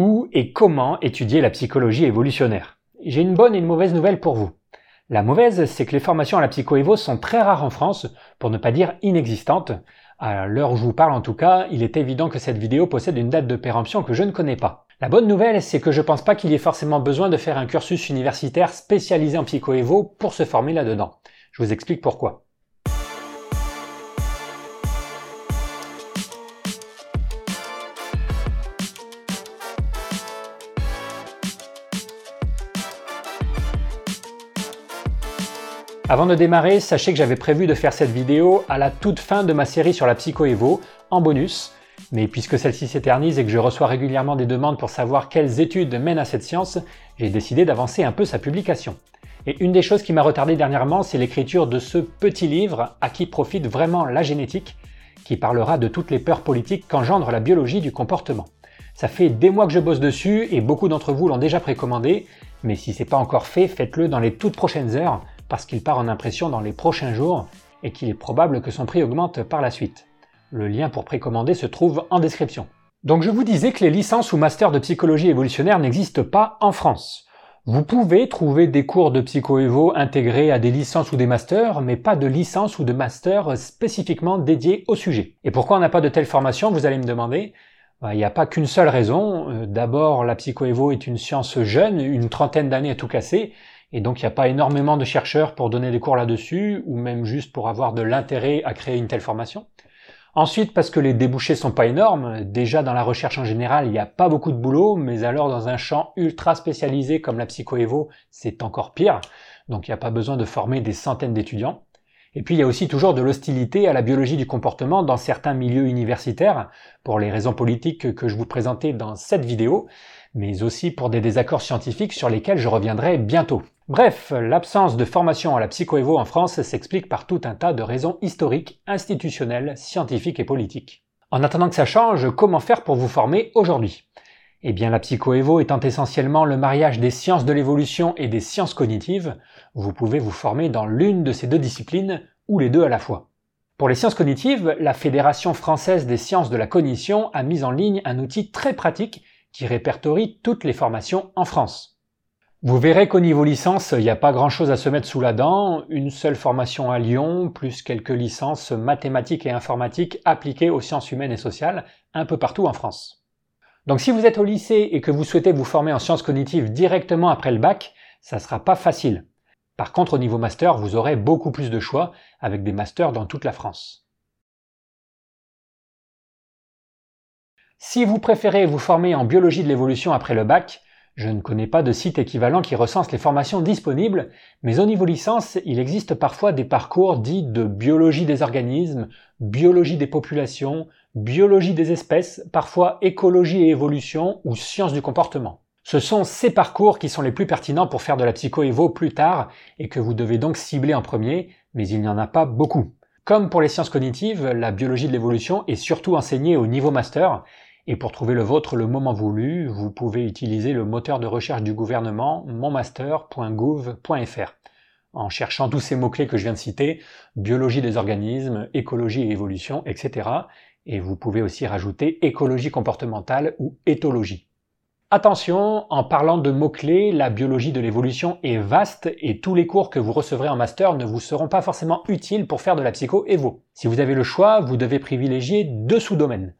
Où et comment étudier la psychologie évolutionnaire J'ai une bonne et une mauvaise nouvelle pour vous. La mauvaise, c'est que les formations à la psycho-évo sont très rares en France, pour ne pas dire inexistantes. À l'heure où je vous parle en tout cas, il est évident que cette vidéo possède une date de péremption que je ne connais pas. La bonne nouvelle, c'est que je pense pas qu'il y ait forcément besoin de faire un cursus universitaire spécialisé en psycho-évo pour se former là-dedans. Je vous explique pourquoi. Avant de démarrer, sachez que j'avais prévu de faire cette vidéo à la toute fin de ma série sur la psycho-évo, en bonus, mais puisque celle-ci s'éternise et que je reçois régulièrement des demandes pour savoir quelles études mènent à cette science, j'ai décidé d'avancer un peu sa publication. Et une des choses qui m'a retardé dernièrement, c'est l'écriture de ce petit livre à qui profite vraiment la génétique, qui parlera de toutes les peurs politiques qu'engendre la biologie du comportement. Ça fait des mois que je bosse dessus et beaucoup d'entre vous l'ont déjà précommandé, mais si c'est pas encore fait, faites-le dans les toutes prochaines heures parce qu'il part en impression dans les prochains jours et qu'il est probable que son prix augmente par la suite. Le lien pour précommander se trouve en description. Donc je vous disais que les licences ou masters de psychologie évolutionnaire n'existent pas en France. Vous pouvez trouver des cours de psycho-évo intégrés à des licences ou des masters, mais pas de licence ou de master spécifiquement dédiés au sujet. Et pourquoi on n'a pas de telle formation, vous allez me demander? Bah, Il n'y a pas qu'une seule raison. Euh, d'abord, la psycho-évo est une science jeune, une trentaine d'années à tout casser, et donc il n'y a pas énormément de chercheurs pour donner des cours là-dessus, ou même juste pour avoir de l'intérêt à créer une telle formation. Ensuite, parce que les débouchés sont pas énormes, déjà dans la recherche en général, il n'y a pas beaucoup de boulot, mais alors dans un champ ultra spécialisé comme la psychoévo, c'est encore pire, donc il n'y a pas besoin de former des centaines d'étudiants. Et puis il y a aussi toujours de l'hostilité à la biologie du comportement dans certains milieux universitaires, pour les raisons politiques que je vous présentais dans cette vidéo, mais aussi pour des désaccords scientifiques sur lesquels je reviendrai bientôt. Bref, l'absence de formation à la psychoévo en France s'explique par tout un tas de raisons historiques, institutionnelles, scientifiques et politiques. En attendant que ça change, comment faire pour vous former aujourd'hui? Eh bien, la psychoévo étant essentiellement le mariage des sciences de l'évolution et des sciences cognitives, vous pouvez vous former dans l'une de ces deux disciplines ou les deux à la fois. Pour les sciences cognitives, la Fédération française des sciences de la cognition a mis en ligne un outil très pratique qui répertorie toutes les formations en France. Vous verrez qu'au niveau licence, il n'y a pas grand-chose à se mettre sous la dent. Une seule formation à Lyon, plus quelques licences mathématiques et informatiques appliquées aux sciences humaines et sociales, un peu partout en France. Donc si vous êtes au lycée et que vous souhaitez vous former en sciences cognitives directement après le bac, ça sera pas facile. Par contre, au niveau master, vous aurez beaucoup plus de choix avec des masters dans toute la France. Si vous préférez vous former en biologie de l'évolution après le bac, je ne connais pas de site équivalent qui recense les formations disponibles, mais au niveau licence, il existe parfois des parcours dits de biologie des organismes, biologie des populations, biologie des espèces, parfois écologie et évolution ou sciences du comportement. Ce sont ces parcours qui sont les plus pertinents pour faire de la psycho-évo plus tard et que vous devez donc cibler en premier, mais il n'y en a pas beaucoup. Comme pour les sciences cognitives, la biologie de l'évolution est surtout enseignée au niveau master et pour trouver le vôtre le moment voulu, vous pouvez utiliser le moteur de recherche du gouvernement monmaster.gouv.fr. En cherchant tous ces mots-clés que je viens de citer, biologie des organismes, écologie et évolution, etc. Et vous pouvez aussi rajouter écologie comportementale ou éthologie. Attention, en parlant de mots-clés, la biologie de l'évolution est vaste et tous les cours que vous recevrez en master ne vous seront pas forcément utiles pour faire de la psycho-évo. Si vous avez le choix, vous devez privilégier deux sous-domaines.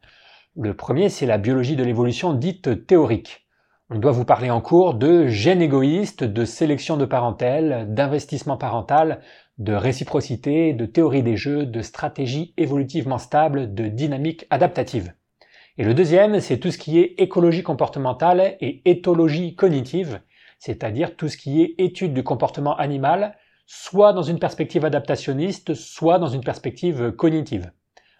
Le premier, c'est la biologie de l'évolution dite théorique. On doit vous parler en cours de gènes égoïstes, de sélection de parentèle, d'investissement parental, de réciprocité, de théorie des jeux, de stratégie évolutivement stable, de dynamique adaptative. Et le deuxième, c'est tout ce qui est écologie comportementale et éthologie cognitive, c'est-à-dire tout ce qui est étude du comportement animal, soit dans une perspective adaptationniste, soit dans une perspective cognitive.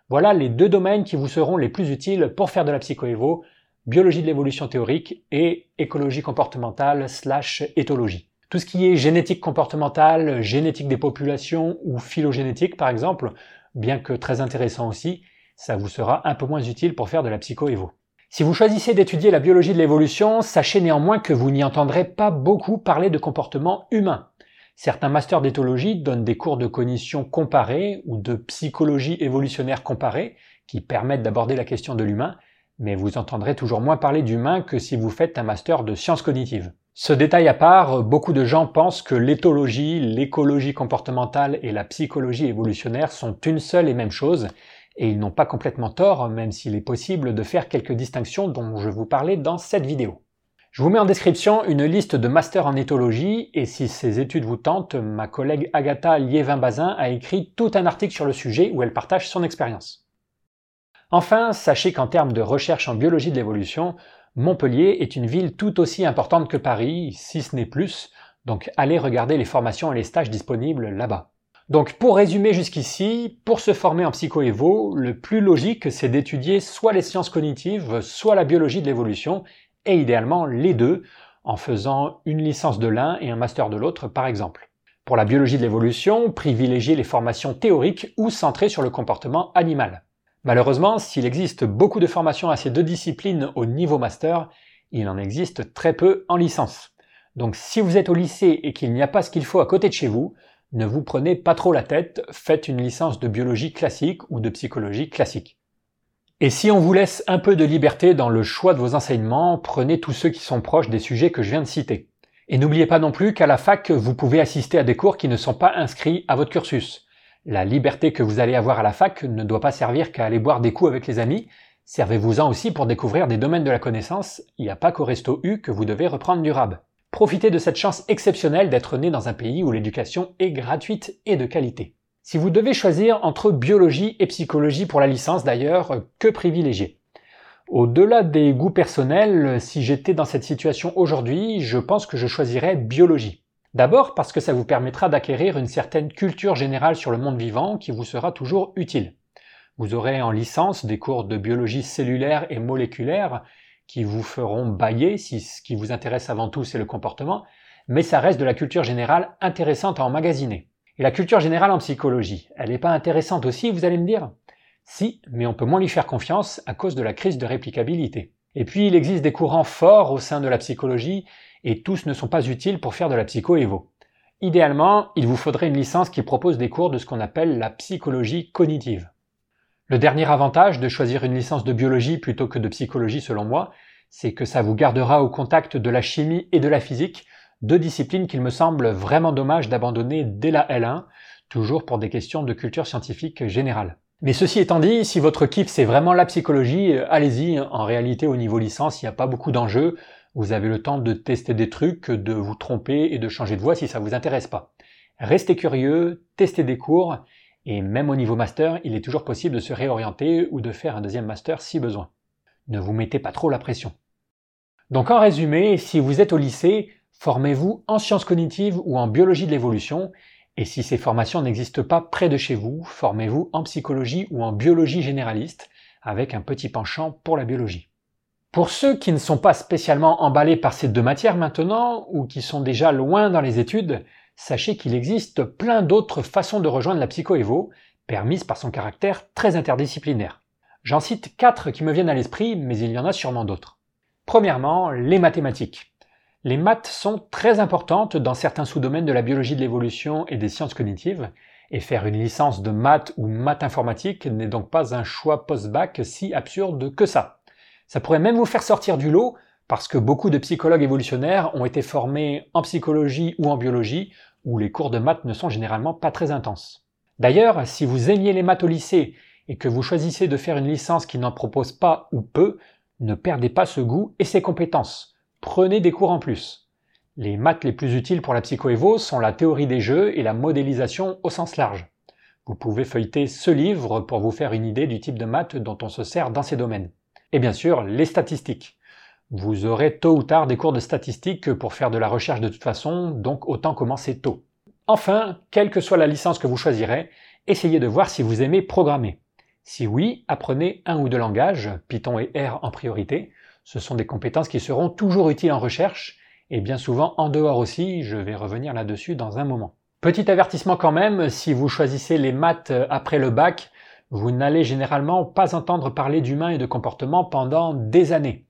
Voilà les deux domaines qui vous seront les plus utiles pour faire de la psychoévo, biologie de l'évolution théorique et écologie comportementale slash éthologie. Tout ce qui est génétique comportementale, génétique des populations ou phylogénétique par exemple, bien que très intéressant aussi, ça vous sera un peu moins utile pour faire de la psychoévo. Si vous choisissez d'étudier la biologie de l'évolution, sachez néanmoins que vous n'y entendrez pas beaucoup parler de comportement humain. Certains masters d'éthologie donnent des cours de cognition comparée ou de psychologie évolutionnaire comparée qui permettent d'aborder la question de l'humain, mais vous entendrez toujours moins parler d'humain que si vous faites un master de sciences cognitives. Ce détail à part, beaucoup de gens pensent que l'éthologie, l'écologie comportementale et la psychologie évolutionnaire sont une seule et même chose, et ils n'ont pas complètement tort, même s'il est possible de faire quelques distinctions dont je vous parlais dans cette vidéo. Je vous mets en description une liste de masters en éthologie, et si ces études vous tentent, ma collègue Agatha Liévin-Bazin a écrit tout un article sur le sujet où elle partage son expérience. Enfin, sachez qu'en termes de recherche en biologie de l'évolution, Montpellier est une ville tout aussi importante que Paris, si ce n'est plus, donc allez regarder les formations et les stages disponibles là-bas. Donc pour résumer jusqu'ici, pour se former en psychoévo, le plus logique c'est d'étudier soit les sciences cognitives, soit la biologie de l'évolution, et idéalement les deux, en faisant une licence de l'un et un master de l'autre par exemple. Pour la biologie de l'évolution, privilégiez les formations théoriques ou centrées sur le comportement animal. Malheureusement, s'il existe beaucoup de formations à ces deux disciplines au niveau master, il en existe très peu en licence. Donc si vous êtes au lycée et qu'il n'y a pas ce qu'il faut à côté de chez vous, ne vous prenez pas trop la tête, faites une licence de biologie classique ou de psychologie classique. Et si on vous laisse un peu de liberté dans le choix de vos enseignements, prenez tous ceux qui sont proches des sujets que je viens de citer. Et n'oubliez pas non plus qu'à la fac, vous pouvez assister à des cours qui ne sont pas inscrits à votre cursus. La liberté que vous allez avoir à la fac ne doit pas servir qu'à aller boire des coups avec les amis, servez-vous-en aussi pour découvrir des domaines de la connaissance, il n'y a pas qu'au resto U que vous devez reprendre du rab. Profitez de cette chance exceptionnelle d'être né dans un pays où l'éducation est gratuite et de qualité. Si vous devez choisir entre biologie et psychologie pour la licence d'ailleurs, que privilégier? Au-delà des goûts personnels, si j'étais dans cette situation aujourd'hui, je pense que je choisirais biologie. D'abord parce que ça vous permettra d'acquérir une certaine culture générale sur le monde vivant qui vous sera toujours utile. Vous aurez en licence des cours de biologie cellulaire et moléculaire qui vous feront bailler si ce qui vous intéresse avant tout c'est le comportement, mais ça reste de la culture générale intéressante à emmagasiner. Et la culture générale en psychologie, elle n'est pas intéressante aussi, vous allez me dire? Si, mais on peut moins lui faire confiance à cause de la crise de réplicabilité. Et puis il existe des courants forts au sein de la psychologie et tous ne sont pas utiles pour faire de la psycho-évo. Idéalement, il vous faudrait une licence qui propose des cours de ce qu'on appelle la psychologie cognitive. Le dernier avantage de choisir une licence de biologie plutôt que de psychologie selon moi, c'est que ça vous gardera au contact de la chimie et de la physique, deux disciplines qu'il me semble vraiment dommage d'abandonner dès la L1, toujours pour des questions de culture scientifique générale. Mais ceci étant dit, si votre kiff c'est vraiment la psychologie, allez-y, en réalité au niveau licence il n'y a pas beaucoup d'enjeux, vous avez le temps de tester des trucs, de vous tromper et de changer de voie si ça vous intéresse pas. Restez curieux, testez des cours, et même au niveau master, il est toujours possible de se réorienter ou de faire un deuxième master si besoin. Ne vous mettez pas trop la pression. Donc en résumé, si vous êtes au lycée, formez-vous en sciences cognitives ou en biologie de l'évolution, et si ces formations n'existent pas près de chez vous, formez-vous en psychologie ou en biologie généraliste, avec un petit penchant pour la biologie. Pour ceux qui ne sont pas spécialement emballés par ces deux matières maintenant, ou qui sont déjà loin dans les études, sachez qu'il existe plein d'autres façons de rejoindre la psychoévo, permises par son caractère très interdisciplinaire. J'en cite quatre qui me viennent à l'esprit, mais il y en a sûrement d'autres. Premièrement, les mathématiques. Les maths sont très importantes dans certains sous-domaines de la biologie de l'évolution et des sciences cognitives, et faire une licence de maths ou maths informatique n'est donc pas un choix post-bac si absurde que ça. Ça pourrait même vous faire sortir du lot parce que beaucoup de psychologues évolutionnaires ont été formés en psychologie ou en biologie où les cours de maths ne sont généralement pas très intenses. D'ailleurs, si vous aimiez les maths au lycée et que vous choisissez de faire une licence qui n'en propose pas ou peu, ne perdez pas ce goût et ces compétences. Prenez des cours en plus. Les maths les plus utiles pour la psychoévo sont la théorie des jeux et la modélisation au sens large. Vous pouvez feuilleter ce livre pour vous faire une idée du type de maths dont on se sert dans ces domaines. Et bien sûr, les statistiques. Vous aurez tôt ou tard des cours de statistiques pour faire de la recherche de toute façon, donc autant commencer tôt. Enfin, quelle que soit la licence que vous choisirez, essayez de voir si vous aimez programmer. Si oui, apprenez un ou deux langages, Python et R en priorité. Ce sont des compétences qui seront toujours utiles en recherche, et bien souvent en dehors aussi, je vais revenir là-dessus dans un moment. Petit avertissement quand même, si vous choisissez les maths après le bac, vous n'allez généralement pas entendre parler d'humain et de comportement pendant des années.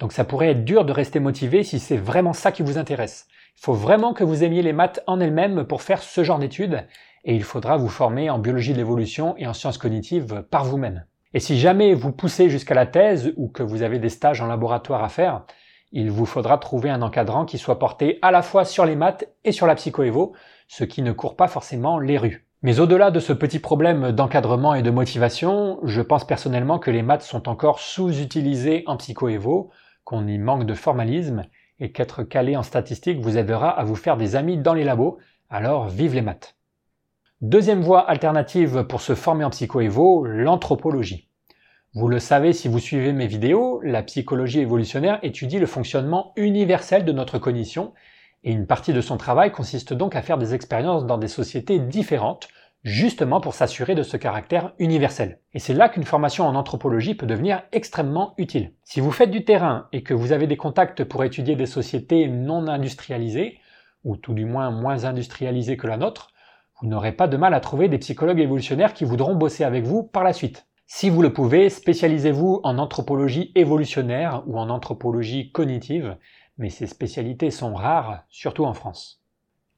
Donc ça pourrait être dur de rester motivé si c'est vraiment ça qui vous intéresse. Il faut vraiment que vous aimiez les maths en elles-mêmes pour faire ce genre d'études, et il faudra vous former en biologie de l'évolution et en sciences cognitives par vous-même. Et si jamais vous poussez jusqu'à la thèse ou que vous avez des stages en laboratoire à faire, il vous faudra trouver un encadrant qui soit porté à la fois sur les maths et sur la psychoévo, ce qui ne court pas forcément les rues. Mais au-delà de ce petit problème d'encadrement et de motivation, je pense personnellement que les maths sont encore sous-utilisées en psychoévo, qu'on y manque de formalisme, et qu'être calé en statistique vous aidera à vous faire des amis dans les labos, alors vive les maths. Deuxième voie alternative pour se former en psychoévo, l'anthropologie. Vous le savez si vous suivez mes vidéos, la psychologie évolutionnaire étudie le fonctionnement universel de notre cognition et une partie de son travail consiste donc à faire des expériences dans des sociétés différentes, justement pour s'assurer de ce caractère universel. Et c'est là qu'une formation en anthropologie peut devenir extrêmement utile. Si vous faites du terrain et que vous avez des contacts pour étudier des sociétés non industrialisées, ou tout du moins moins industrialisées que la nôtre, vous n'aurez pas de mal à trouver des psychologues évolutionnaires qui voudront bosser avec vous par la suite. Si vous le pouvez, spécialisez-vous en anthropologie évolutionnaire ou en anthropologie cognitive, mais ces spécialités sont rares, surtout en France.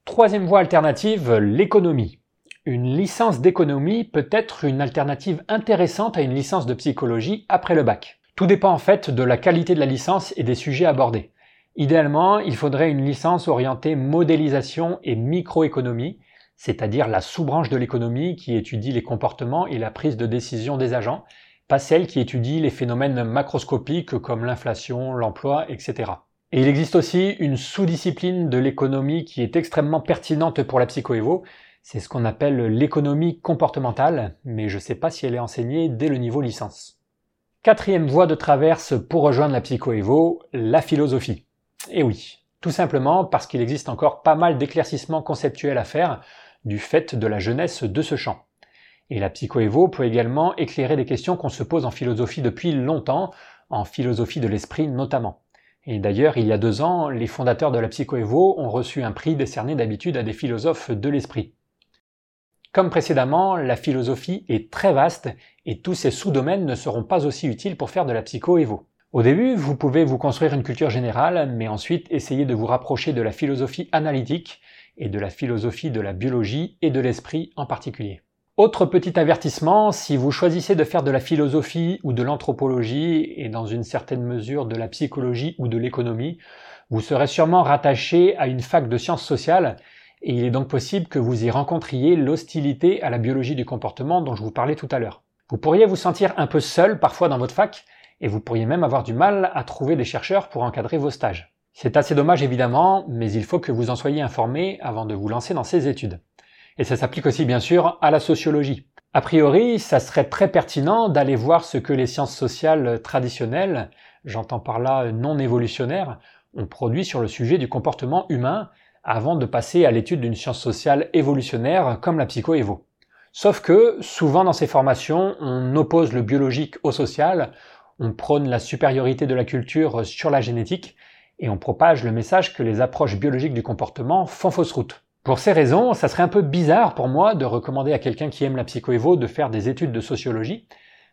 Troisième voie alternative, l'économie. Une licence d'économie peut être une alternative intéressante à une licence de psychologie après le bac. Tout dépend en fait de la qualité de la licence et des sujets abordés. Idéalement, il faudrait une licence orientée modélisation et microéconomie, c'est-à-dire la sous-branche de l'économie qui étudie les comportements et la prise de décision des agents, pas celle qui étudie les phénomènes macroscopiques comme l'inflation, l'emploi, etc. Et il existe aussi une sous-discipline de l'économie qui est extrêmement pertinente pour la psychoévo. C'est ce qu'on appelle l'économie comportementale, mais je ne sais pas si elle est enseignée dès le niveau licence. Quatrième voie de traverse pour rejoindre la psychoévo, la philosophie. Et oui, tout simplement parce qu'il existe encore pas mal d'éclaircissements conceptuels à faire du fait de la jeunesse de ce champ. Et la psychoévo peut également éclairer des questions qu'on se pose en philosophie depuis longtemps, en philosophie de l'esprit notamment. Et d'ailleurs, il y a deux ans, les fondateurs de la psychoévo ont reçu un prix décerné d'habitude à des philosophes de l'esprit. Comme précédemment, la philosophie est très vaste et tous ces sous-domaines ne seront pas aussi utiles pour faire de la psychoévo. Au début, vous pouvez vous construire une culture générale, mais ensuite essayer de vous rapprocher de la philosophie analytique et de la philosophie de la biologie et de l'esprit en particulier. Autre petit avertissement, si vous choisissez de faire de la philosophie ou de l'anthropologie et dans une certaine mesure de la psychologie ou de l'économie, vous serez sûrement rattaché à une fac de sciences sociales et il est donc possible que vous y rencontriez l'hostilité à la biologie du comportement dont je vous parlais tout à l'heure. Vous pourriez vous sentir un peu seul parfois dans votre fac et vous pourriez même avoir du mal à trouver des chercheurs pour encadrer vos stages. C'est assez dommage évidemment, mais il faut que vous en soyez informé avant de vous lancer dans ces études. Et ça s'applique aussi bien sûr à la sociologie. A priori, ça serait très pertinent d'aller voir ce que les sciences sociales traditionnelles, j'entends par là non évolutionnaires, ont produit sur le sujet du comportement humain avant de passer à l'étude d'une science sociale évolutionnaire comme la psychoévo. Sauf que, souvent dans ces formations, on oppose le biologique au social, on prône la supériorité de la culture sur la génétique, et on propage le message que les approches biologiques du comportement font fausse route. Pour ces raisons, ça serait un peu bizarre pour moi de recommander à quelqu'un qui aime la psychoévo de faire des études de sociologie,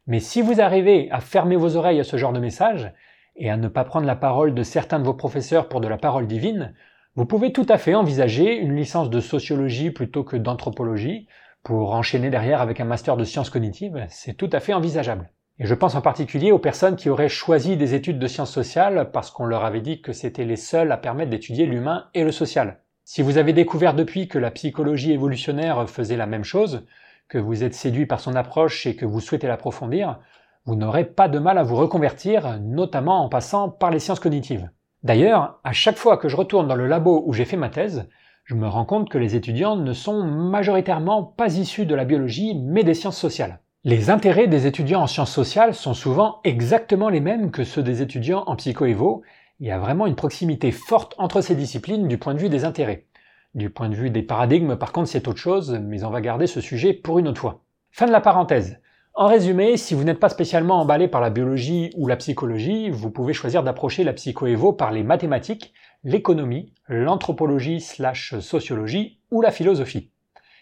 mais si vous arrivez à fermer vos oreilles à ce genre de message, et à ne pas prendre la parole de certains de vos professeurs pour de la parole divine, vous pouvez tout à fait envisager une licence de sociologie plutôt que d'anthropologie, pour enchaîner derrière avec un master de sciences cognitives, c'est tout à fait envisageable. Et je pense en particulier aux personnes qui auraient choisi des études de sciences sociales parce qu'on leur avait dit que c'était les seuls à permettre d'étudier l'humain et le social. Si vous avez découvert depuis que la psychologie évolutionnaire faisait la même chose, que vous êtes séduit par son approche et que vous souhaitez l'approfondir, vous n'aurez pas de mal à vous reconvertir, notamment en passant par les sciences cognitives. D'ailleurs, à chaque fois que je retourne dans le labo où j'ai fait ma thèse, je me rends compte que les étudiants ne sont majoritairement pas issus de la biologie, mais des sciences sociales. Les intérêts des étudiants en sciences sociales sont souvent exactement les mêmes que ceux des étudiants en psychoévo, il y a vraiment une proximité forte entre ces disciplines du point de vue des intérêts. Du point de vue des paradigmes, par contre, c'est autre chose, mais on va garder ce sujet pour une autre fois. Fin de la parenthèse. En résumé, si vous n'êtes pas spécialement emballé par la biologie ou la psychologie, vous pouvez choisir d'approcher la psychoévo par les mathématiques, l'économie, l'anthropologie slash sociologie ou la philosophie.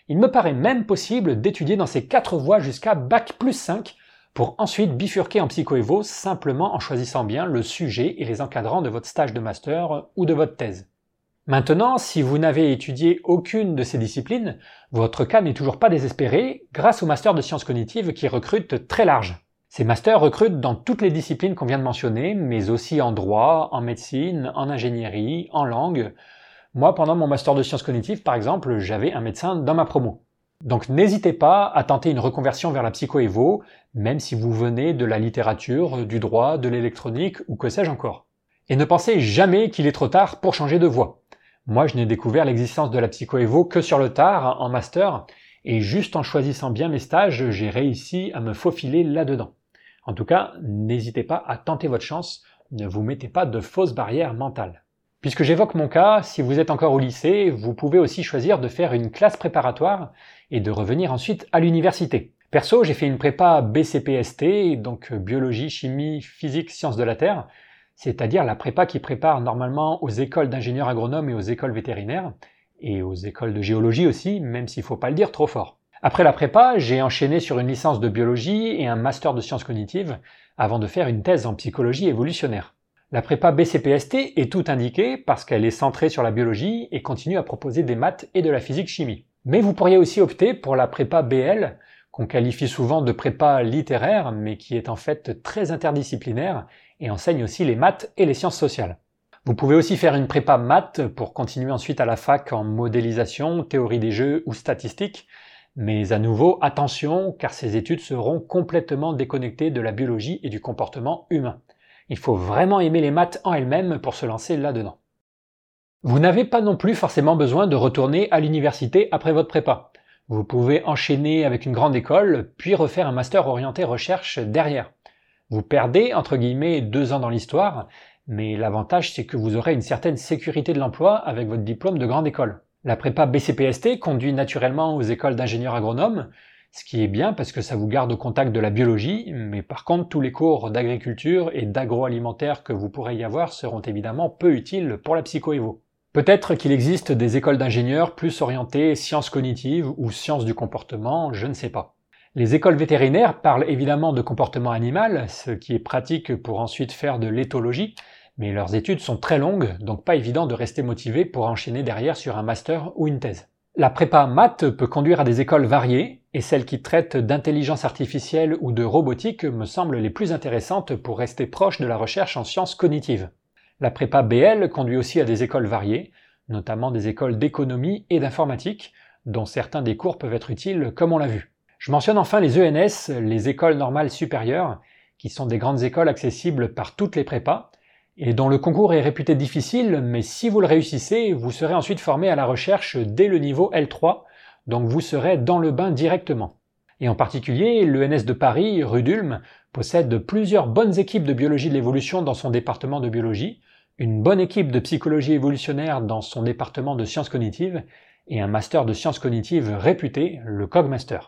Il me paraît même possible d'étudier dans ces quatre voies jusqu'à Bac plus 5 pour ensuite bifurquer en psychoévo simplement en choisissant bien le sujet et les encadrants de votre stage de master ou de votre thèse. Maintenant, si vous n'avez étudié aucune de ces disciplines, votre cas n'est toujours pas désespéré grâce au master de sciences cognitives qui recrute très large. Ces masters recrutent dans toutes les disciplines qu'on vient de mentionner, mais aussi en droit, en médecine, en ingénierie, en langue. Moi, pendant mon master de sciences cognitives, par exemple, j'avais un médecin dans ma promo. Donc n'hésitez pas à tenter une reconversion vers la psycho-évo, même si vous venez de la littérature, du droit, de l'électronique ou que sais-je encore. Et ne pensez jamais qu'il est trop tard pour changer de voie. Moi, je n'ai découvert l'existence de la psycho-évo que sur le tard, en master, et juste en choisissant bien mes stages, j'ai réussi à me faufiler là-dedans. En tout cas, n'hésitez pas à tenter votre chance, ne vous mettez pas de fausses barrières mentales. Puisque j'évoque mon cas, si vous êtes encore au lycée, vous pouvez aussi choisir de faire une classe préparatoire et de revenir ensuite à l'université. Perso, j'ai fait une prépa BCPST, donc biologie, chimie, physique, sciences de la Terre, c'est-à-dire la prépa qui prépare normalement aux écoles d'ingénieurs agronomes et aux écoles vétérinaires, et aux écoles de géologie aussi, même s'il faut pas le dire trop fort. Après la prépa, j'ai enchaîné sur une licence de biologie et un master de sciences cognitives avant de faire une thèse en psychologie évolutionnaire. La prépa BCPST est tout indiquée parce qu'elle est centrée sur la biologie et continue à proposer des maths et de la physique-chimie. Mais vous pourriez aussi opter pour la prépa BL, qu'on qualifie souvent de prépa littéraire, mais qui est en fait très interdisciplinaire et enseigne aussi les maths et les sciences sociales. Vous pouvez aussi faire une prépa maths pour continuer ensuite à la fac en modélisation, théorie des jeux ou statistiques, mais à nouveau, attention, car ces études seront complètement déconnectées de la biologie et du comportement humain. Il faut vraiment aimer les maths en elles-mêmes pour se lancer là-dedans. Vous n'avez pas non plus forcément besoin de retourner à l'université après votre prépa. Vous pouvez enchaîner avec une grande école, puis refaire un master orienté recherche derrière. Vous perdez, entre guillemets, deux ans dans l'histoire, mais l'avantage c'est que vous aurez une certaine sécurité de l'emploi avec votre diplôme de grande école. La prépa BCPST conduit naturellement aux écoles d'ingénieurs agronomes, ce qui est bien parce que ça vous garde au contact de la biologie, mais par contre tous les cours d'agriculture et d'agroalimentaire que vous pourrez y avoir seront évidemment peu utiles pour la psychoévo. Peut-être qu'il existe des écoles d'ingénieurs plus orientées sciences cognitives ou sciences du comportement, je ne sais pas. Les écoles vétérinaires parlent évidemment de comportement animal, ce qui est pratique pour ensuite faire de l'éthologie, mais leurs études sont très longues, donc pas évident de rester motivé pour enchaîner derrière sur un master ou une thèse. La prépa maths peut conduire à des écoles variées, et celles qui traitent d'intelligence artificielle ou de robotique me semblent les plus intéressantes pour rester proche de la recherche en sciences cognitives. La prépa BL conduit aussi à des écoles variées, notamment des écoles d'économie et d'informatique, dont certains des cours peuvent être utiles comme on l'a vu. Je mentionne enfin les ENS, les écoles normales supérieures, qui sont des grandes écoles accessibles par toutes les prépas, et dont le concours est réputé difficile, mais si vous le réussissez, vous serez ensuite formé à la recherche dès le niveau L3, donc vous serez dans le bain directement. Et en particulier, l'ENS de Paris, rue d'Ulm, possède plusieurs bonnes équipes de biologie de l'évolution dans son département de biologie, une bonne équipe de psychologie évolutionnaire dans son département de sciences cognitives, et un master de sciences cognitives réputé, le CogMaster.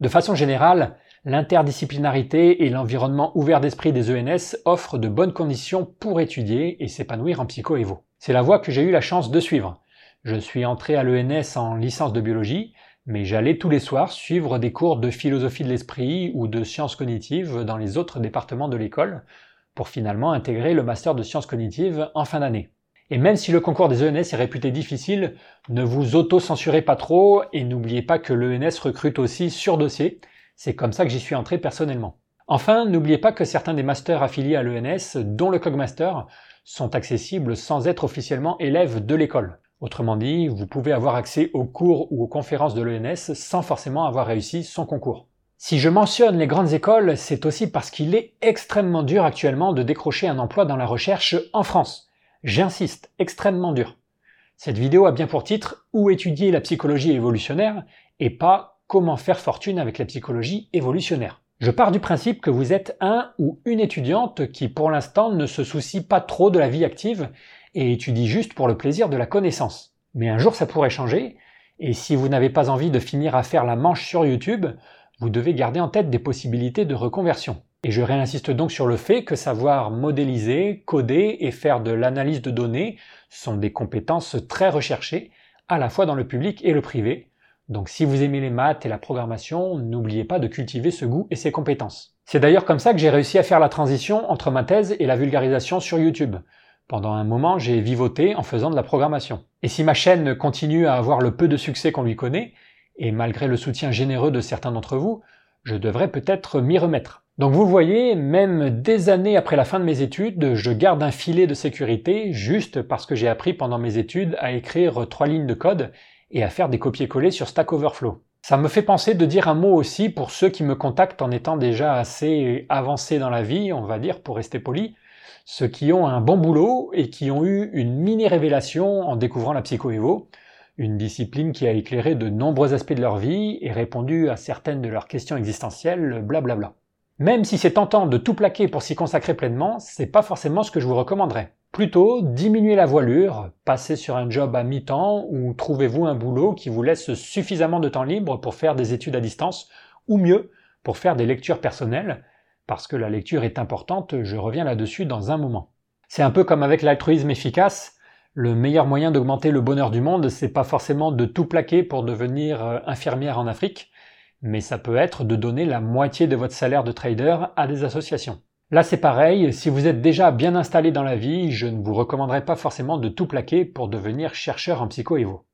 De façon générale, l'interdisciplinarité et l'environnement ouvert d'esprit des ENS offrent de bonnes conditions pour étudier et s'épanouir en psycho-évo. C'est la voie que j'ai eu la chance de suivre. Je suis entré à l'ENS en licence de biologie, mais j'allais tous les soirs suivre des cours de philosophie de l'esprit ou de sciences cognitives dans les autres départements de l'école, pour finalement intégrer le master de sciences cognitives en fin d'année. Et même si le concours des ENS est réputé difficile, ne vous auto-censurez pas trop et n'oubliez pas que l'ENS recrute aussi sur dossier. C'est comme ça que j'y suis entré personnellement. Enfin, n'oubliez pas que certains des masters affiliés à l'ENS, dont le Cogmaster, sont accessibles sans être officiellement élèves de l'école. Autrement dit, vous pouvez avoir accès aux cours ou aux conférences de l'ENS sans forcément avoir réussi son concours. Si je mentionne les grandes écoles, c'est aussi parce qu'il est extrêmement dur actuellement de décrocher un emploi dans la recherche en France. J'insiste, extrêmement dur. Cette vidéo a bien pour titre Où étudier la psychologie évolutionnaire et pas Comment faire fortune avec la psychologie évolutionnaire. Je pars du principe que vous êtes un ou une étudiante qui pour l'instant ne se soucie pas trop de la vie active et étudie juste pour le plaisir de la connaissance. Mais un jour ça pourrait changer, et si vous n'avez pas envie de finir à faire la manche sur YouTube, vous devez garder en tête des possibilités de reconversion. Et je réinsiste donc sur le fait que savoir modéliser, coder et faire de l'analyse de données sont des compétences très recherchées, à la fois dans le public et le privé. Donc si vous aimez les maths et la programmation, n'oubliez pas de cultiver ce goût et ces compétences. C'est d'ailleurs comme ça que j'ai réussi à faire la transition entre ma thèse et la vulgarisation sur YouTube. Pendant un moment, j'ai vivoté en faisant de la programmation. Et si ma chaîne continue à avoir le peu de succès qu'on lui connaît, et malgré le soutien généreux de certains d'entre vous, je devrais peut-être m'y remettre. Donc vous voyez, même des années après la fin de mes études, je garde un filet de sécurité juste parce que j'ai appris pendant mes études à écrire trois lignes de code et à faire des copier-coller sur Stack Overflow. Ça me fait penser de dire un mot aussi pour ceux qui me contactent en étant déjà assez avancés dans la vie, on va dire, pour rester poli, ceux qui ont un bon boulot et qui ont eu une mini révélation en découvrant la psycho-évo, une discipline qui a éclairé de nombreux aspects de leur vie et répondu à certaines de leurs questions existentielles, blablabla. Même si c'est tentant de tout plaquer pour s'y consacrer pleinement, c'est pas forcément ce que je vous recommanderais. Plutôt, diminuez la voilure, passez sur un job à mi-temps ou trouvez-vous un boulot qui vous laisse suffisamment de temps libre pour faire des études à distance, ou mieux, pour faire des lectures personnelles, parce que la lecture est importante, je reviens là-dessus dans un moment. C'est un peu comme avec l'altruisme efficace, le meilleur moyen d'augmenter le bonheur du monde, c'est pas forcément de tout plaquer pour devenir euh, infirmière en Afrique, mais ça peut être de donner la moitié de votre salaire de trader à des associations. Là c'est pareil, si vous êtes déjà bien installé dans la vie, je ne vous recommanderais pas forcément de tout plaquer pour devenir chercheur en psycho-évo.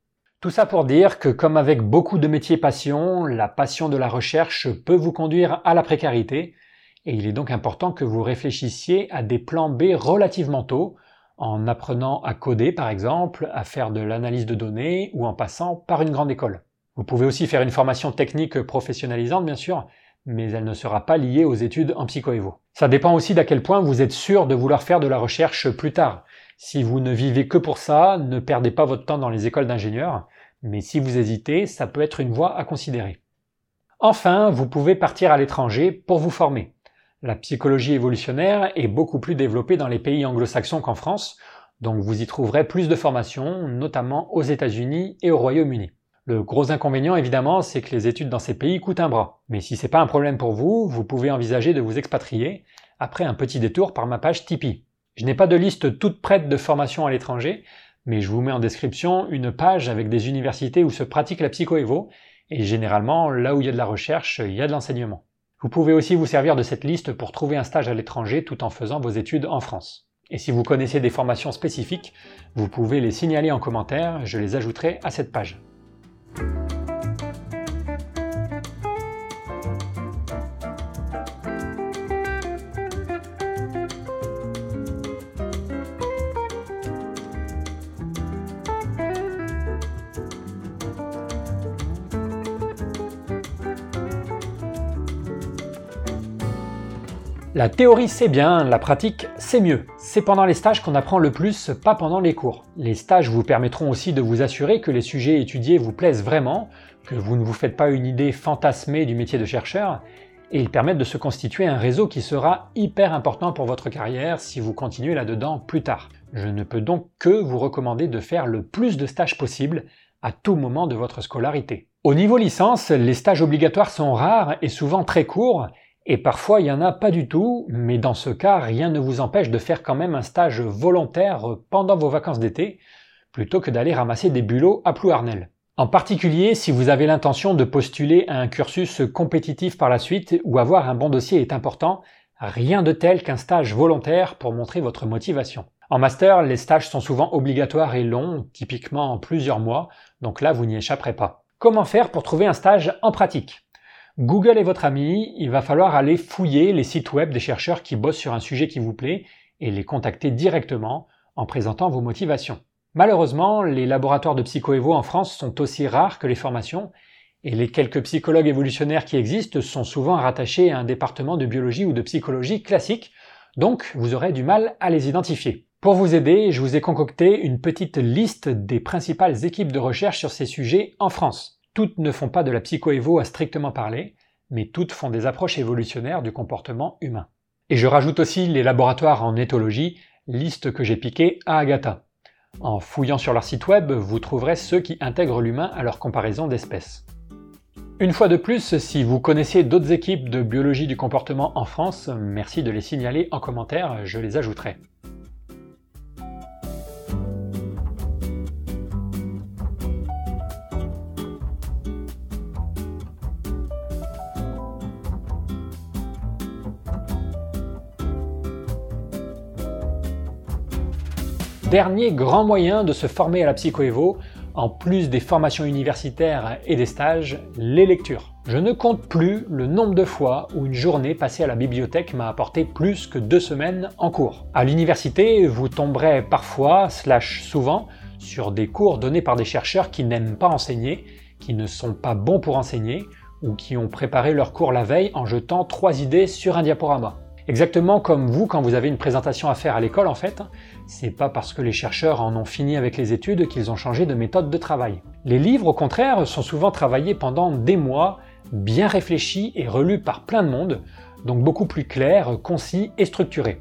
Tout ça pour dire que comme avec beaucoup de métiers passion, la passion de la recherche peut vous conduire à la précarité, et il est donc important que vous réfléchissiez à des plans B relativement tôt, en apprenant à coder par exemple, à faire de l'analyse de données ou en passant par une grande école. Vous pouvez aussi faire une formation technique professionnalisante bien sûr, mais elle ne sera pas liée aux études en psycho-évo. Ça dépend aussi d'à quel point vous êtes sûr de vouloir faire de la recherche plus tard. Si vous ne vivez que pour ça, ne perdez pas votre temps dans les écoles d'ingénieurs, mais si vous hésitez, ça peut être une voie à considérer. Enfin, vous pouvez partir à l'étranger pour vous former. La psychologie évolutionnaire est beaucoup plus développée dans les pays anglo-saxons qu'en France, donc vous y trouverez plus de formations, notamment aux États-Unis et au Royaume-Uni. Le gros inconvénient, évidemment, c'est que les études dans ces pays coûtent un bras. Mais si c'est pas un problème pour vous, vous pouvez envisager de vous expatrier après un petit détour par ma page Tipeee. Je n'ai pas de liste toute prête de formations à l'étranger, mais je vous mets en description une page avec des universités où se pratique la psychoévo, et généralement, là où il y a de la recherche, il y a de l'enseignement. Vous pouvez aussi vous servir de cette liste pour trouver un stage à l'étranger tout en faisant vos études en France. Et si vous connaissez des formations spécifiques, vous pouvez les signaler en commentaire, je les ajouterai à cette page. La théorie c'est bien, la pratique c'est mieux. C'est pendant les stages qu'on apprend le plus, pas pendant les cours. Les stages vous permettront aussi de vous assurer que les sujets étudiés vous plaisent vraiment, que vous ne vous faites pas une idée fantasmée du métier de chercheur, et ils permettent de se constituer un réseau qui sera hyper important pour votre carrière si vous continuez là-dedans plus tard. Je ne peux donc que vous recommander de faire le plus de stages possible à tout moment de votre scolarité. Au niveau licence, les stages obligatoires sont rares et souvent très courts, et parfois, il n'y en a pas du tout, mais dans ce cas, rien ne vous empêche de faire quand même un stage volontaire pendant vos vacances d'été, plutôt que d'aller ramasser des bulots à Plouarnel. En particulier, si vous avez l'intention de postuler à un cursus compétitif par la suite ou avoir un bon dossier est important, rien de tel qu'un stage volontaire pour montrer votre motivation. En master, les stages sont souvent obligatoires et longs, typiquement en plusieurs mois, donc là vous n'y échapperez pas. Comment faire pour trouver un stage en pratique? Google est votre ami, il va falloir aller fouiller les sites web des chercheurs qui bossent sur un sujet qui vous plaît et les contacter directement en présentant vos motivations. Malheureusement, les laboratoires de psychoévo en France sont aussi rares que les formations et les quelques psychologues évolutionnaires qui existent sont souvent rattachés à un département de biologie ou de psychologie classique, donc vous aurez du mal à les identifier. Pour vous aider, je vous ai concocté une petite liste des principales équipes de recherche sur ces sujets en France. Toutes ne font pas de la psychoévo à strictement parler, mais toutes font des approches évolutionnaires du comportement humain. Et je rajoute aussi les laboratoires en éthologie, liste que j'ai piquée à Agatha. En fouillant sur leur site web, vous trouverez ceux qui intègrent l'humain à leur comparaison d'espèces. Une fois de plus, si vous connaissez d'autres équipes de biologie du comportement en France, merci de les signaler en commentaire, je les ajouterai. Dernier grand moyen de se former à la psychoévo, en plus des formations universitaires et des stages, les lectures. Je ne compte plus le nombre de fois où une journée passée à la bibliothèque m'a apporté plus que deux semaines en cours. À l'université, vous tomberez parfois, slash souvent, sur des cours donnés par des chercheurs qui n'aiment pas enseigner, qui ne sont pas bons pour enseigner, ou qui ont préparé leur cours la veille en jetant trois idées sur un diaporama. Exactement comme vous quand vous avez une présentation à faire à l'école en fait, c'est pas parce que les chercheurs en ont fini avec les études qu'ils ont changé de méthode de travail. Les livres au contraire sont souvent travaillés pendant des mois, bien réfléchis et relus par plein de monde, donc beaucoup plus clairs, concis et structurés.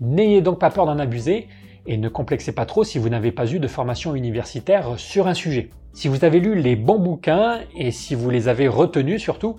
N'ayez donc pas peur d'en abuser et ne complexez pas trop si vous n'avez pas eu de formation universitaire sur un sujet. Si vous avez lu les bons bouquins et si vous les avez retenus surtout,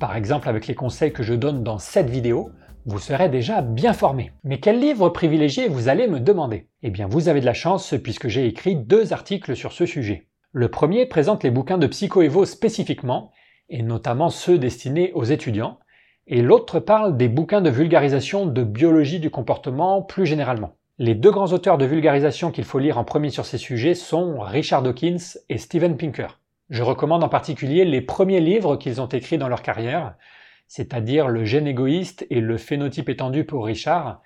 par exemple avec les conseils que je donne dans cette vidéo, vous serez déjà bien formé. Mais quel livre privilégié vous allez me demander? Eh bien vous avez de la chance puisque j'ai écrit deux articles sur ce sujet. Le premier présente les bouquins de PsychoEvo spécifiquement, et notamment ceux destinés aux étudiants, et l'autre parle des bouquins de vulgarisation de biologie du comportement plus généralement. Les deux grands auteurs de vulgarisation qu'il faut lire en premier sur ces sujets sont Richard Dawkins et Steven Pinker. Je recommande en particulier les premiers livres qu'ils ont écrits dans leur carrière, c'est-à-dire Le gène égoïste et le phénotype étendu pour Richard,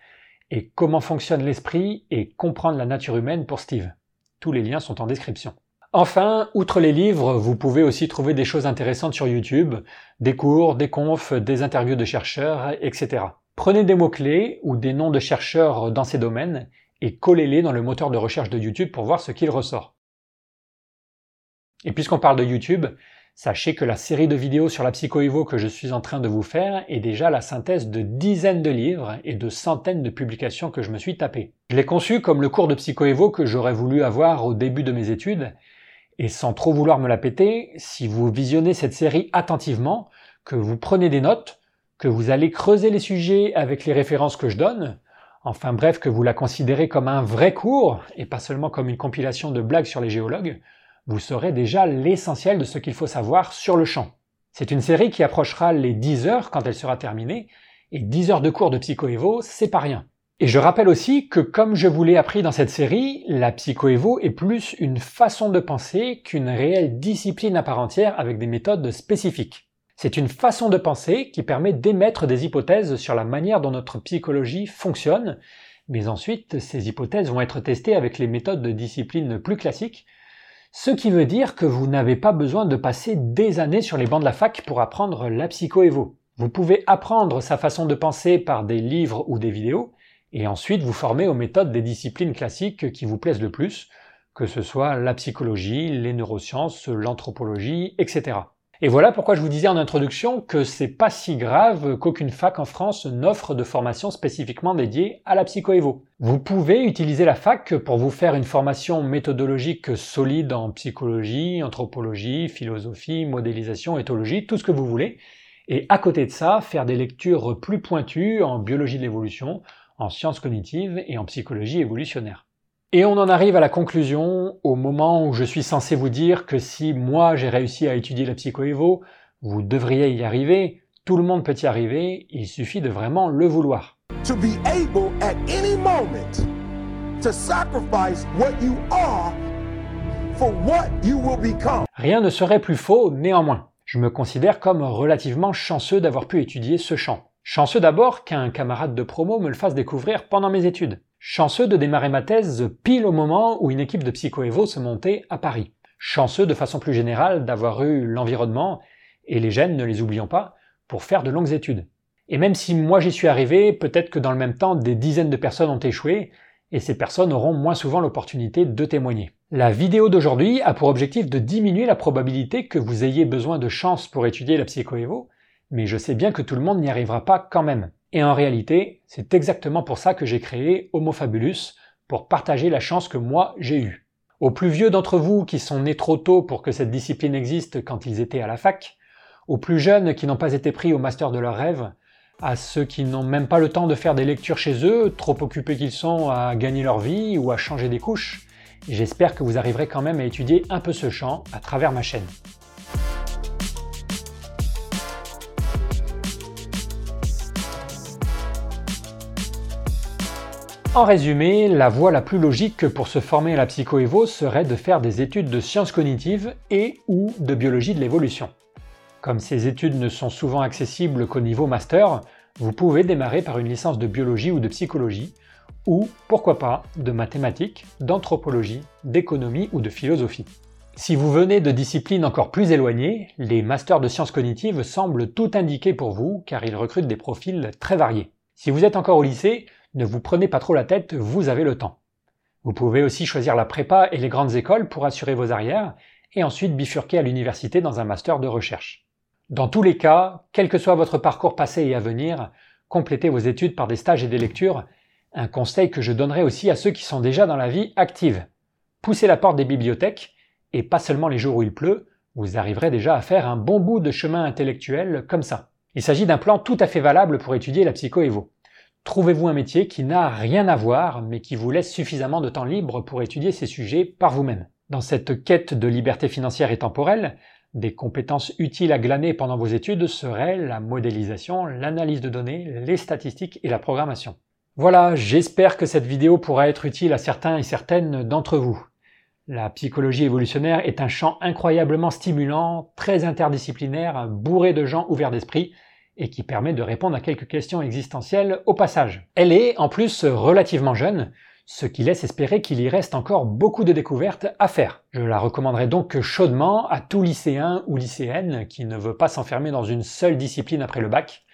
et Comment fonctionne l'esprit et Comprendre la nature humaine pour Steve. Tous les liens sont en description. Enfin, outre les livres, vous pouvez aussi trouver des choses intéressantes sur YouTube, des cours, des confs, des interviews de chercheurs, etc. Prenez des mots-clés ou des noms de chercheurs dans ces domaines et collez-les dans le moteur de recherche de YouTube pour voir ce qu'il ressort. Et puisqu'on parle de YouTube, sachez que la série de vidéos sur la psychoévo que je suis en train de vous faire est déjà la synthèse de dizaines de livres et de centaines de publications que je me suis tapé. Je l'ai conçu comme le cours de psychoévo que j'aurais voulu avoir au début de mes études, et sans trop vouloir me la péter, si vous visionnez cette série attentivement, que vous prenez des notes, que vous allez creuser les sujets avec les références que je donne, enfin bref, que vous la considérez comme un vrai cours et pas seulement comme une compilation de blagues sur les géologues, vous saurez déjà l'essentiel de ce qu'il faut savoir sur le champ. C'est une série qui approchera les 10 heures quand elle sera terminée, et 10 heures de cours de psychoévo, c'est pas rien. Et je rappelle aussi que comme je vous l'ai appris dans cette série, la psychoévo est plus une façon de penser qu'une réelle discipline à part entière avec des méthodes spécifiques. C'est une façon de penser qui permet d'émettre des hypothèses sur la manière dont notre psychologie fonctionne, mais ensuite ces hypothèses vont être testées avec les méthodes de discipline plus classiques, ce qui veut dire que vous n'avez pas besoin de passer des années sur les bancs de la fac pour apprendre la psychoévo. Vous pouvez apprendre sa façon de penser par des livres ou des vidéos, et ensuite vous former aux méthodes des disciplines classiques qui vous plaisent le plus, que ce soit la psychologie, les neurosciences, l'anthropologie, etc. Et voilà pourquoi je vous disais en introduction que c'est pas si grave qu'aucune fac en France n'offre de formation spécifiquement dédiée à la psychoévo. Vous pouvez utiliser la fac pour vous faire une formation méthodologique solide en psychologie, anthropologie, philosophie, modélisation, éthologie, tout ce que vous voulez. Et à côté de ça, faire des lectures plus pointues en biologie de l'évolution, en sciences cognitives et en psychologie évolutionnaire. Et on en arrive à la conclusion, au moment où je suis censé vous dire que si moi j'ai réussi à étudier la psychoévo, vous devriez y arriver, tout le monde peut y arriver, il suffit de vraiment le vouloir. Rien ne serait plus faux néanmoins. Je me considère comme relativement chanceux d'avoir pu étudier ce champ. Chanceux d'abord qu'un camarade de promo me le fasse découvrir pendant mes études. Chanceux de démarrer ma thèse pile au moment où une équipe de psychoévo se montait à Paris. Chanceux de façon plus générale d'avoir eu l'environnement, et les gènes, ne les oublions pas, pour faire de longues études. Et même si moi j'y suis arrivé, peut-être que dans le même temps des dizaines de personnes ont échoué, et ces personnes auront moins souvent l'opportunité de témoigner. La vidéo d'aujourd'hui a pour objectif de diminuer la probabilité que vous ayez besoin de chance pour étudier la psychoévo, mais je sais bien que tout le monde n'y arrivera pas quand même. Et en réalité, c'est exactement pour ça que j'ai créé Homo Fabulus, pour partager la chance que moi j'ai eue. Aux plus vieux d'entre vous qui sont nés trop tôt pour que cette discipline existe quand ils étaient à la fac, aux plus jeunes qui n'ont pas été pris au master de leur rêve, à ceux qui n'ont même pas le temps de faire des lectures chez eux, trop occupés qu'ils sont à gagner leur vie ou à changer des couches, j'espère que vous arriverez quand même à étudier un peu ce champ à travers ma chaîne. En résumé, la voie la plus logique pour se former à la psychoévo serait de faire des études de sciences cognitives et ou de biologie de l'évolution. Comme ces études ne sont souvent accessibles qu'au niveau master, vous pouvez démarrer par une licence de biologie ou de psychologie, ou, pourquoi pas, de mathématiques, d'anthropologie, d'économie ou de philosophie. Si vous venez de disciplines encore plus éloignées, les masters de sciences cognitives semblent tout indiquer pour vous car ils recrutent des profils très variés. Si vous êtes encore au lycée, ne vous prenez pas trop la tête, vous avez le temps. Vous pouvez aussi choisir la prépa et les grandes écoles pour assurer vos arrières et ensuite bifurquer à l'université dans un master de recherche. Dans tous les cas, quel que soit votre parcours passé et à venir, complétez vos études par des stages et des lectures, un conseil que je donnerai aussi à ceux qui sont déjà dans la vie active. Poussez la porte des bibliothèques, et pas seulement les jours où il pleut, vous arriverez déjà à faire un bon bout de chemin intellectuel comme ça. Il s'agit d'un plan tout à fait valable pour étudier la psycho-évo. Trouvez-vous un métier qui n'a rien à voir, mais qui vous laisse suffisamment de temps libre pour étudier ces sujets par vous-même? Dans cette quête de liberté financière et temporelle, des compétences utiles à glaner pendant vos études seraient la modélisation, l'analyse de données, les statistiques et la programmation. Voilà, j'espère que cette vidéo pourra être utile à certains et certaines d'entre vous. La psychologie évolutionnaire est un champ incroyablement stimulant, très interdisciplinaire, bourré de gens ouverts d'esprit, et qui permet de répondre à quelques questions existentielles au passage. Elle est, en plus, relativement jeune, ce qui laisse espérer qu'il y reste encore beaucoup de découvertes à faire. Je la recommanderais donc chaudement à tout lycéen ou lycéenne qui ne veut pas s'enfermer dans une seule discipline après le bac,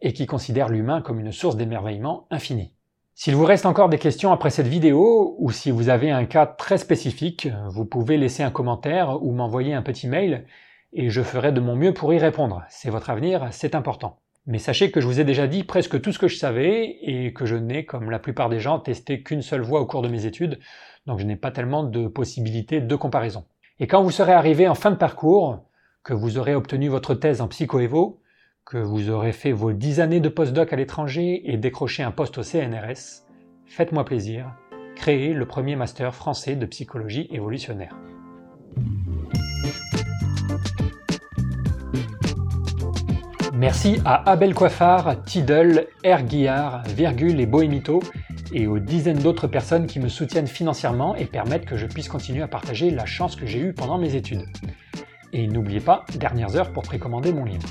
et qui considère l'humain comme une source d'émerveillement infini. S'il vous reste encore des questions après cette vidéo, ou si vous avez un cas très spécifique, vous pouvez laisser un commentaire ou m'envoyer un petit mail, et je ferai de mon mieux pour y répondre. C'est votre avenir, c'est important. Mais sachez que je vous ai déjà dit presque tout ce que je savais, et que je n'ai, comme la plupart des gens, testé qu'une seule voie au cours de mes études, donc je n'ai pas tellement de possibilités de comparaison. Et quand vous serez arrivé en fin de parcours, que vous aurez obtenu votre thèse en psychoévo, que vous aurez fait vos 10 années de postdoc à l'étranger et décroché un poste au CNRS, faites-moi plaisir, créez le premier master français de psychologie évolutionnaire. Merci à Abel Coiffard, Tidal, R. Guillard, Virgule et Bohémito et aux dizaines d'autres personnes qui me soutiennent financièrement et permettent que je puisse continuer à partager la chance que j'ai eue pendant mes études. Et n'oubliez pas, dernières heures pour précommander mon livre.